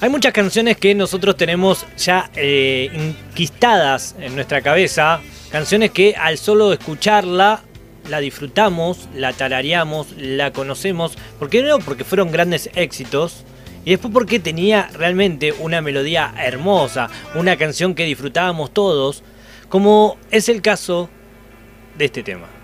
Hay muchas canciones que nosotros tenemos ya eh, inquistadas en nuestra cabeza, canciones que al solo escucharla la disfrutamos, la tarareamos, la conocemos. ¿Por qué no? Porque fueron grandes éxitos. Y después porque tenía realmente una melodía hermosa, una canción que disfrutábamos todos, como es el caso de este tema.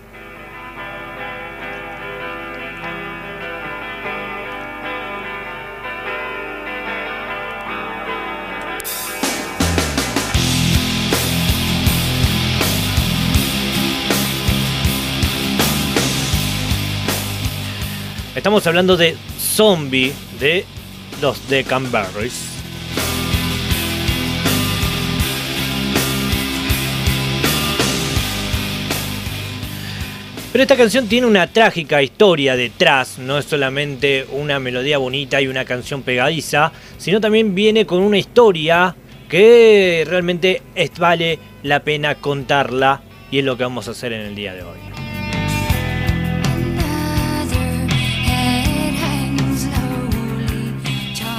Estamos hablando de Zombie de los de Canberries. Pero esta canción tiene una trágica historia detrás, no es solamente una melodía bonita y una canción pegadiza, sino también viene con una historia que realmente vale la pena contarla y es lo que vamos a hacer en el día de hoy.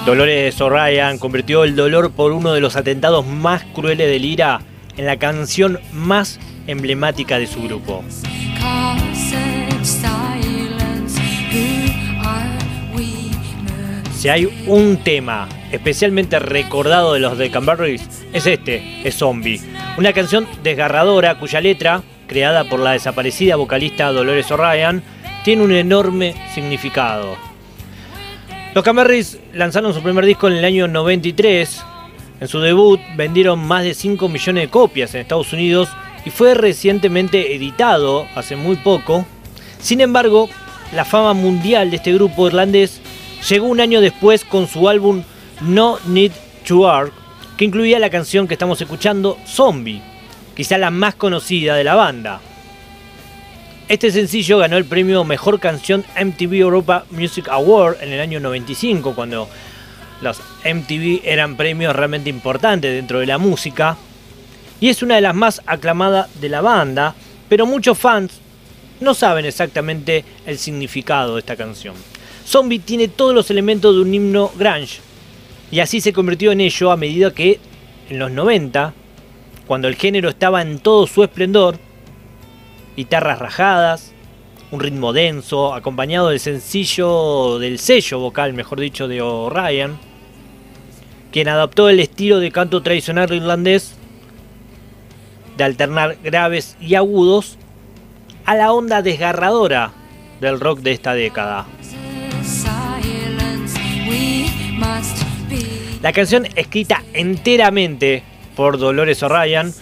Dolores O'Ryan convirtió el dolor por uno de los atentados más crueles del IRA en la canción más emblemática de su grupo. Si hay un tema especialmente recordado de los de Canberries, es este, es Zombie. Una canción desgarradora cuya letra, creada por la desaparecida vocalista Dolores O'Ryan, tiene un enorme significado. Los Camarries lanzaron su primer disco en el año 93. En su debut vendieron más de 5 millones de copias en Estados Unidos y fue recientemente editado hace muy poco. Sin embargo, la fama mundial de este grupo irlandés llegó un año después con su álbum No Need to Work, que incluía la canción que estamos escuchando, Zombie, quizá la más conocida de la banda. Este sencillo ganó el premio Mejor Canción MTV Europa Music Award en el año 95, cuando los MTV eran premios realmente importantes dentro de la música. Y es una de las más aclamadas de la banda, pero muchos fans no saben exactamente el significado de esta canción. Zombie tiene todos los elementos de un himno grunge, y así se convirtió en ello a medida que en los 90, cuando el género estaba en todo su esplendor, guitarras rajadas, un ritmo denso, acompañado del sencillo, del sello vocal, mejor dicho, de O'Ryan, quien adaptó el estilo de canto tradicional irlandés de alternar graves y agudos a la onda desgarradora del rock de esta década. La canción, escrita enteramente por Dolores O'Ryan,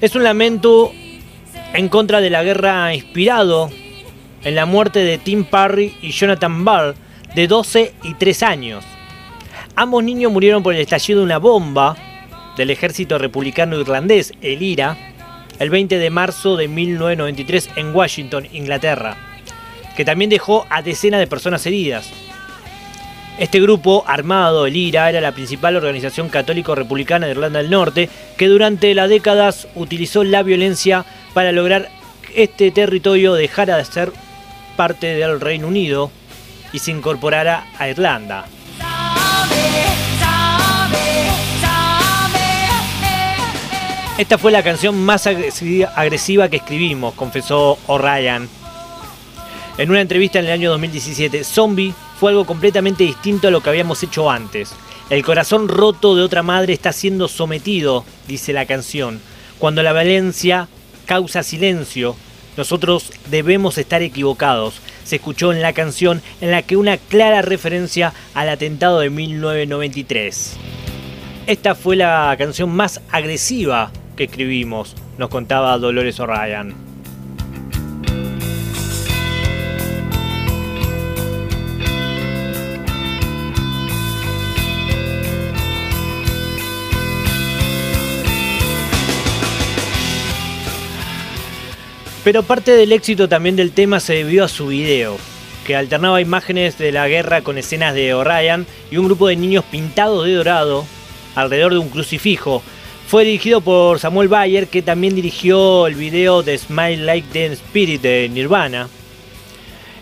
es un lamento en contra de la guerra inspirado en la muerte de Tim Parry y Jonathan Ball, de 12 y 3 años. Ambos niños murieron por el estallido de una bomba del ejército republicano irlandés, el IRA, el 20 de marzo de 1993 en Washington, Inglaterra, que también dejó a decenas de personas heridas. Este grupo armado, el IRA, era la principal organización católico-republicana de Irlanda del Norte, que durante las décadas utilizó la violencia para lograr que este territorio dejara de ser parte del Reino Unido y se incorporara a Irlanda. Esta fue la canción más agresiva que escribimos, confesó O'Ryan. En una entrevista en el año 2017, Zombie fue algo completamente distinto a lo que habíamos hecho antes. El corazón roto de otra madre está siendo sometido, dice la canción. Cuando la violencia causa silencio, nosotros debemos estar equivocados. Se escuchó en la canción en la que una clara referencia al atentado de 1993. Esta fue la canción más agresiva que escribimos, nos contaba Dolores O'Ryan. Pero parte del éxito también del tema se debió a su video, que alternaba imágenes de la guerra con escenas de O'Ryan y un grupo de niños pintados de dorado alrededor de un crucifijo. Fue dirigido por Samuel Bayer, que también dirigió el video de Smile Like the Spirit de Nirvana.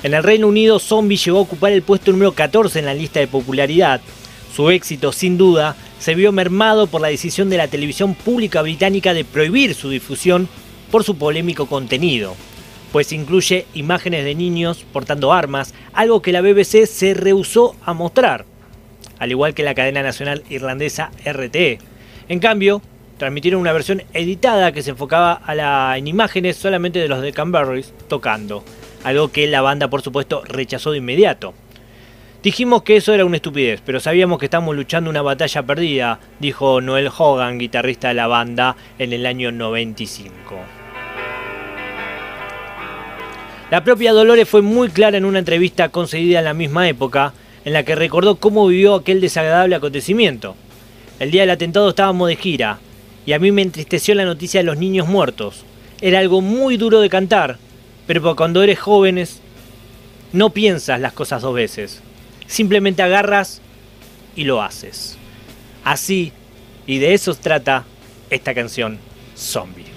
En el Reino Unido, Zombie llegó a ocupar el puesto número 14 en la lista de popularidad. Su éxito, sin duda, se vio mermado por la decisión de la televisión pública británica de prohibir su difusión por su polémico contenido, pues incluye imágenes de niños portando armas, algo que la BBC se rehusó a mostrar, al igual que la cadena nacional irlandesa RTE. En cambio, transmitieron una versión editada que se enfocaba a en imágenes solamente de los de Canberries tocando, algo que la banda por supuesto rechazó de inmediato. Dijimos que eso era una estupidez, pero sabíamos que estamos luchando una batalla perdida, dijo Noel Hogan, guitarrista de la banda, en el año 95. La propia Dolores fue muy clara en una entrevista concedida en la misma época, en la que recordó cómo vivió aquel desagradable acontecimiento. El día del atentado estábamos de gira, y a mí me entristeció la noticia de los niños muertos. Era algo muy duro de cantar, pero cuando eres jóvenes no piensas las cosas dos veces. Simplemente agarras y lo haces. Así, y de eso trata esta canción, Zombie.